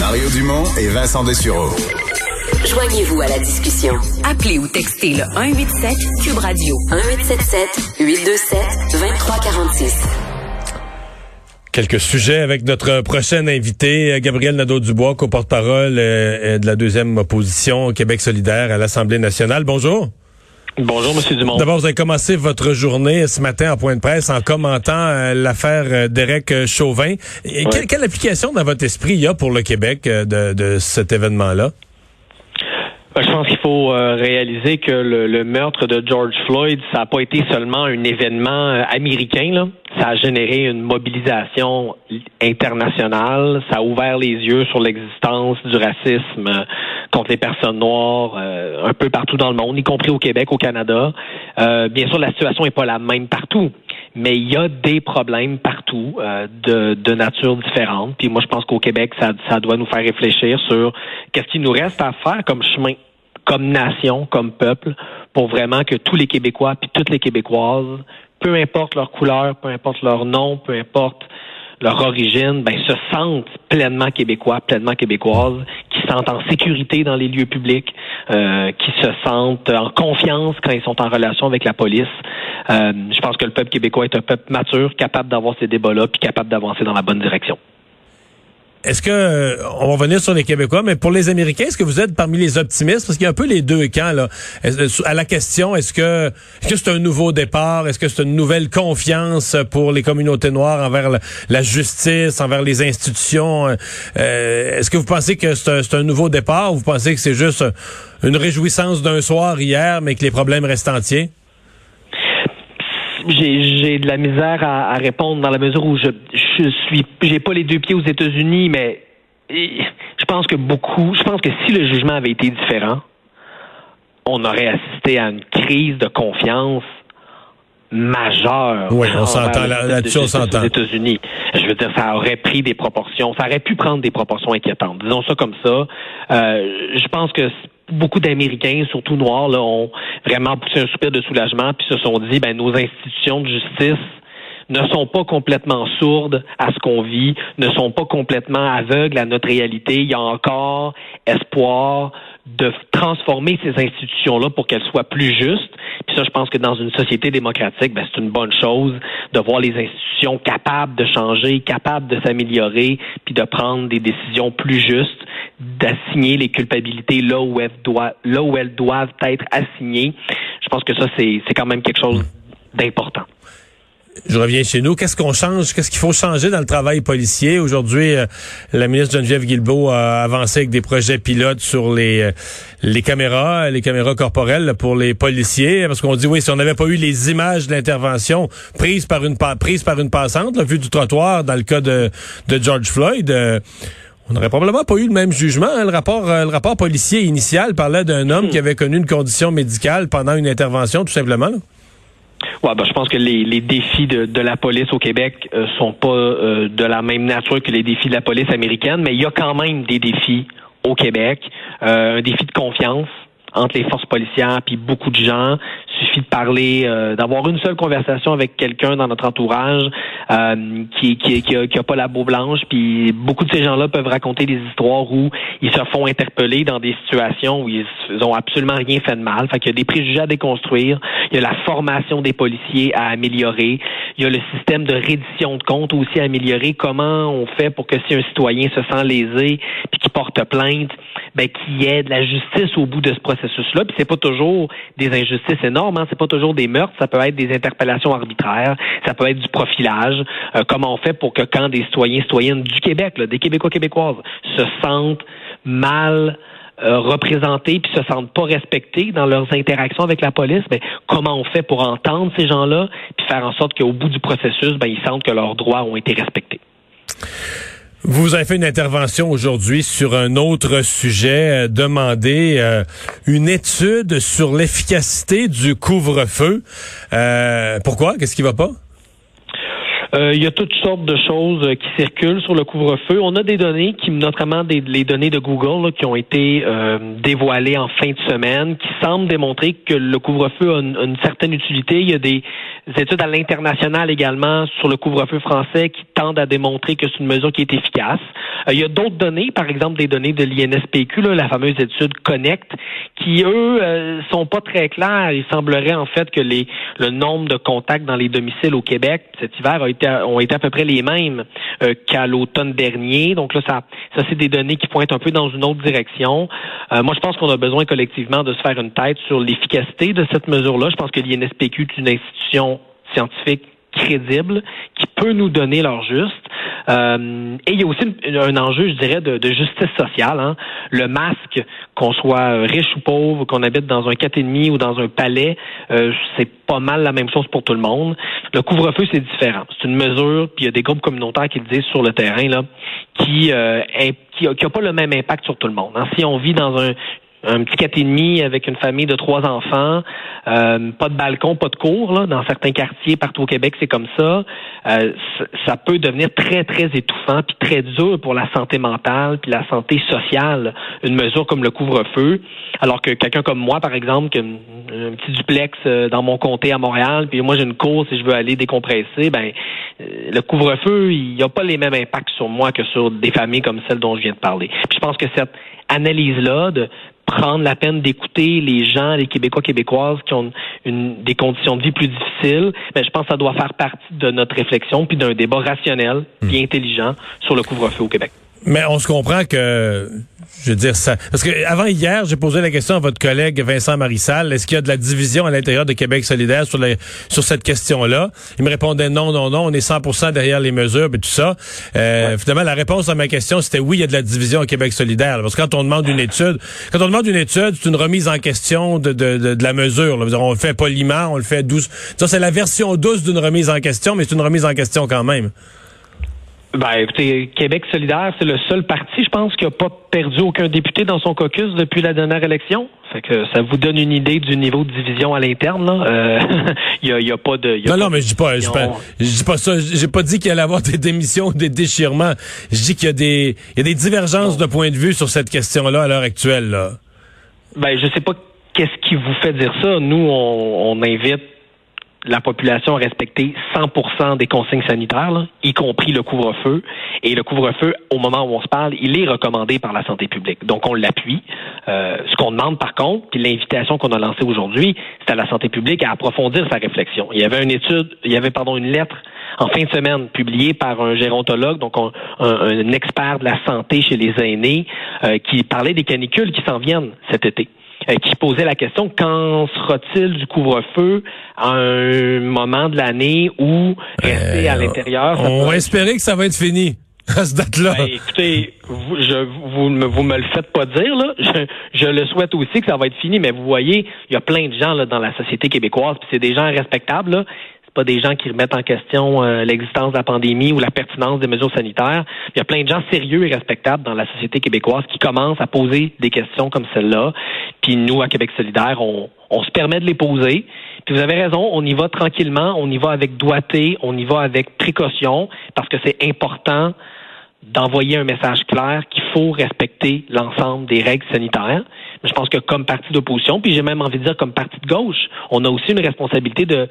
Mario Dumont et Vincent Dessureau. Joignez-vous à la discussion. Appelez ou textez le 187 Cube Radio 1877 827 2346. Quelques sujets avec notre prochaine invité, Gabriel Nadeau-Dubois, co-porte-parole euh, de la deuxième opposition Québec solidaire à l'Assemblée nationale. Bonjour. Bonjour, Monsieur Dumont. D'abord, vous avez commencé votre journée ce matin en point de presse en commentant euh, l'affaire euh, Derek Chauvin. quelle, application dans votre esprit il y a pour le Québec de, de cet événement-là? Ben, je pense qu'il faut euh, réaliser que le, meurtre de George Floyd, ça n'a pas été seulement un événement euh, américain. Là. Ça a généré une mobilisation internationale. Ça a ouvert les yeux sur l'existence du racisme euh, contre les personnes noires un peu partout dans le monde, y compris au Québec, au Canada. bien sûr, la situation n'est pas la même partout mais il y a des problèmes partout de, de nature différente. Puis moi, je pense qu'au Québec, ça, ça doit nous faire réfléchir sur qu'est-ce qu'il nous reste à faire comme chemin comme nation, comme peuple, pour vraiment que tous les Québécois puis toutes les Québécoises, peu importe leur couleur, peu importe leur nom, peu importe leur origine, ben, se sentent pleinement québécois, pleinement québécoises, qui se sentent en sécurité dans les lieux publics, euh, qui se sentent en confiance quand ils sont en relation avec la police. Euh, je pense que le peuple québécois est un peuple mature, capable d'avoir ces débats-là, puis capable d'avancer dans la bonne direction. Est-ce que euh, on va revenir sur les Québécois, mais pour les Américains, est-ce que vous êtes parmi les optimistes? Parce qu'il y a un peu les deux camps là. Euh, à la question, est-ce que est-ce que c'est un nouveau départ, est-ce que c'est une nouvelle confiance pour les communautés noires envers la, justice, envers les institutions? Est-ce que vous pensez que c'est un, nouveau départ ou vous pensez que c'est juste une réjouissance d'un soir hier, mais que les problèmes restent entiers? J'ai de la misère à, répondre dans la mesure où je, je suis j'ai pas les deux pieds aux États-Unis, mais je pense que beaucoup, je pense que si le jugement avait été différent, on aurait assisté à une crise de confiance majeure. Oui, on s'entend là-dessus, on s'entend. Aux États-Unis, je veux dire, ça aurait pris des proportions, ça aurait pu prendre des proportions inquiétantes. Disons ça comme ça. Euh, je pense que beaucoup d'Américains, surtout noirs, là, ont vraiment poussé un soupir de soulagement puis se sont dit, ben nos institutions de justice ne sont pas complètement sourdes à ce qu'on vit, ne sont pas complètement aveugles à notre réalité. Il y a encore espoir de transformer ces institutions-là pour qu'elles soient plus justes. Puis ça, je pense que dans une société démocratique, ben, c'est une bonne chose de voir les institutions capables de changer, capables de s'améliorer, puis de prendre des décisions plus justes, d'assigner les culpabilités là où elles doivent, là où elles doivent être assignées. Je pense que ça, c'est quand même quelque chose d'important je reviens chez nous. Qu'est-ce qu'on change? Qu'est-ce qu'il faut changer dans le travail policier? Aujourd'hui, euh, la ministre Geneviève Guilbeault a avancé avec des projets pilotes sur les, euh, les caméras, les caméras corporelles pour les policiers. Parce qu'on dit, oui, si on n'avait pas eu les images de l'intervention prises par une, prise par une passante, la vue du trottoir dans le cas de, de George Floyd, euh, on n'aurait probablement pas eu le même jugement. Hein. Le rapport, le rapport policier initial parlait d'un homme hmm. qui avait connu une condition médicale pendant une intervention, tout simplement. Ouais, ben, je pense que les, les défis de, de, la police au Québec euh, sont pas euh, de la même nature que les défis de la police américaine, mais il y a quand même des défis au Québec. Euh, un défi de confiance entre les forces policières puis beaucoup de gens suffit de parler, euh, d'avoir une seule conversation avec quelqu'un dans notre entourage euh, qui, qui, qui, a, pas la peau blanche. Puis beaucoup de ces gens-là peuvent raconter des histoires où ils se font interpeller dans des situations où ils, ont absolument rien fait de mal. Fait qu'il y a des préjugés à déconstruire. Il y a la formation des policiers à améliorer. Il y a le système de reddition de comptes aussi à améliorer. Comment on fait pour que si un citoyen se sent lésé puis qui porte plainte, ben qu'il y ait de la justice au bout de ce processus-là. Puis c'est pas toujours des injustices énormes ce C'est pas toujours des meurtres, ça peut être des interpellations arbitraires, ça peut être du profilage. Euh, comment on fait pour que quand des citoyens, citoyennes du Québec, des Québécois, Québécoises, se sentent mal euh, représentés puis se sentent pas respectés dans leurs interactions avec la police, ben, comment on fait pour entendre ces gens-là puis faire en sorte qu'au bout du processus, ben, ils sentent que leurs droits ont été respectés? Vous avez fait une intervention aujourd'hui sur un autre sujet, euh, demander euh, une étude sur l'efficacité du couvre-feu. Euh, pourquoi? Qu'est-ce qui va pas? Euh, il y a toutes sortes de choses euh, qui circulent sur le couvre-feu. On a des données, qui, notamment des, les données de Google, qui ont été euh, dévoilées en fin de semaine, qui semblent démontrer que le couvre-feu a une, certaine utilité. Il y a des études à l'international également sur le couvre-feu français qui tendent à démontrer que c'est une mesure qui est efficace. il y a d'autres données, par exemple des données de l'INSPQ, la fameuse étude Connect, qui eux sont pas très clairs. Il semblerait en fait que les, le nombre de contacts dans les domiciles au Québec cet hiver a été ont été à peu près les mêmes euh, qu'à l'automne dernier. Donc là, ça, ça c'est des données qui pointent un peu dans une autre direction. Euh, moi, je pense qu'on a besoin collectivement de se faire une tête sur l'efficacité de cette mesure-là. Je pense que l'INSPQ est une institution scientifique crédible qui peut nous donner leur juste. Euh, et il y a aussi un enjeu, je dirais, de, justice sociale. Hein. Le masque, qu'on soit riche ou pauvre, qu'on habite dans un demi ou dans un palais, euh, c'est pas mal la même chose pour tout le monde. Le couvre-feu, c'est différent. C'est une mesure, puis il y a des groupes communautaires qui le disent sur le terrain, là, qui euh, qui n'a pas le même impact sur tout le monde. Hein. Si on vit dans un un petit quatre et avec une famille de trois enfants, euh, pas de balcon, pas de cour, là, dans certains quartiers partout au Québec, c'est comme ça. Euh, ça peut devenir très, très étouffant puis très dur pour la santé mentale puis la santé sociale, une mesure comme le couvre-feu. Alors que quelqu'un comme moi, par exemple, qui a un petit duplex euh, dans mon comté à Montréal, puis moi j'ai une course et je veux aller décompresser, ben le couvre-feu, il n'y a pas les mêmes impacts sur moi que sur des familles comme celle dont je viens de parler. Puis je pense que cette analyse-là de prendre la peine d'écouter les gens, les Québécois, Québécoises qui ont une, des conditions de vie plus difficiles, mais je pense que ça doit faire partie de notre réflexion puis d'un débat rationnel et hmm. intelligent sur le couvre-feu au Québec. Mais on se comprend que je veux dire ça. Parce que avant hier, j'ai posé la question à votre collègue Vincent Marissal. Est-ce qu'il y a de la division à l'intérieur de Québec solidaire sur, sur cette question-là? Il me répondait non, non, non, on est 100% derrière les mesures et tout ça. Euh, Finalement, la réponse à ma question, c'était oui, il y a de la division au Québec solidaire. Parce que quand on demande une étude, quand on demande une étude, c'est une remise en question de, de, de, la mesure. Là. On le fait poliment, on le fait douce. Ça, c'est la version douce d'une remise en question, mais c'est une remise en question quand même. Ben, écoutez, Québec solidaire, c'est le seul parti, je pense, qui n'a pas perdu aucun député dans son caucus depuis la dernière élection. Fait que ça vous donne une idée du niveau de division à l'interne. Là. Euh, il y, a, pas de. non, non, mais je dis pas, je dis pas, ça. J'ai pas dit qu'il allait y avoir des démissions, des déchirements. Je dis qu'il y a des, il y a des divergences de point de vue sur cette question-là à l'heure actuelle. Là. Ben, je sais pas qu'est-ce qui vous fait dire ça. Nous, on, on invite la population a respecté 100% des consignes sanitaires, y compris le couvre-feu. Et le couvre-feu, au moment où on se parle, il est recommandé par la santé publique. Donc, on l'appuie. Euh, ce qu'on demande, par contre, puis l'invitation qu'on a lancée aujourd'hui, c'est à la santé publique à approfondir sa réflexion. Il y avait une étude, il y avait, pardon, une lettre en fin de semaine publiée par un gérontologue, donc un, expert de la santé chez les aînés, euh, qui parlait des canicules qui s'en viennent cet été. Euh, qui posait la question quand sera-t-il du couvre-feu à un moment de l'année où rester à euh, l'intérieur. On va espérer que ça va être fini à cette date-là. Ben, écoutez, vous, je, vous, me, vous me le faites pas dire là. Je, je, le souhaite aussi que ça va être fini, mais vous voyez, il y a plein de gens là, dans la société québécoise, puis c'est des gens respectables. Là pas des gens qui remettent en question euh, l'existence de la pandémie ou la pertinence des mesures sanitaires. Il y a plein de gens sérieux et respectables dans la société québécoise qui commencent à poser des questions comme celle-là. Puis nous, à Québec solidaire, on, on se permet de les poser. Puis vous avez raison, on y va tranquillement, on y va avec doigté, on y va avec précaution, parce que c'est important d'envoyer un message clair qu'il faut respecter l'ensemble des règles sanitaires. Je pense que comme parti d'opposition, puis j'ai même envie de dire comme parti de gauche, on a aussi une responsabilité de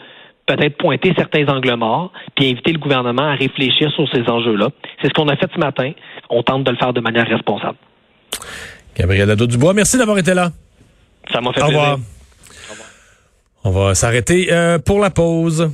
peut-être pointer certains angles morts, puis inviter le gouvernement à réfléchir sur ces enjeux-là. C'est ce qu'on a fait ce matin. On tente de le faire de manière responsable. Gabriel Nadeau-Dubois, merci d'avoir été là. Ça m'a fait Au revoir. On va s'arrêter euh, pour la pause.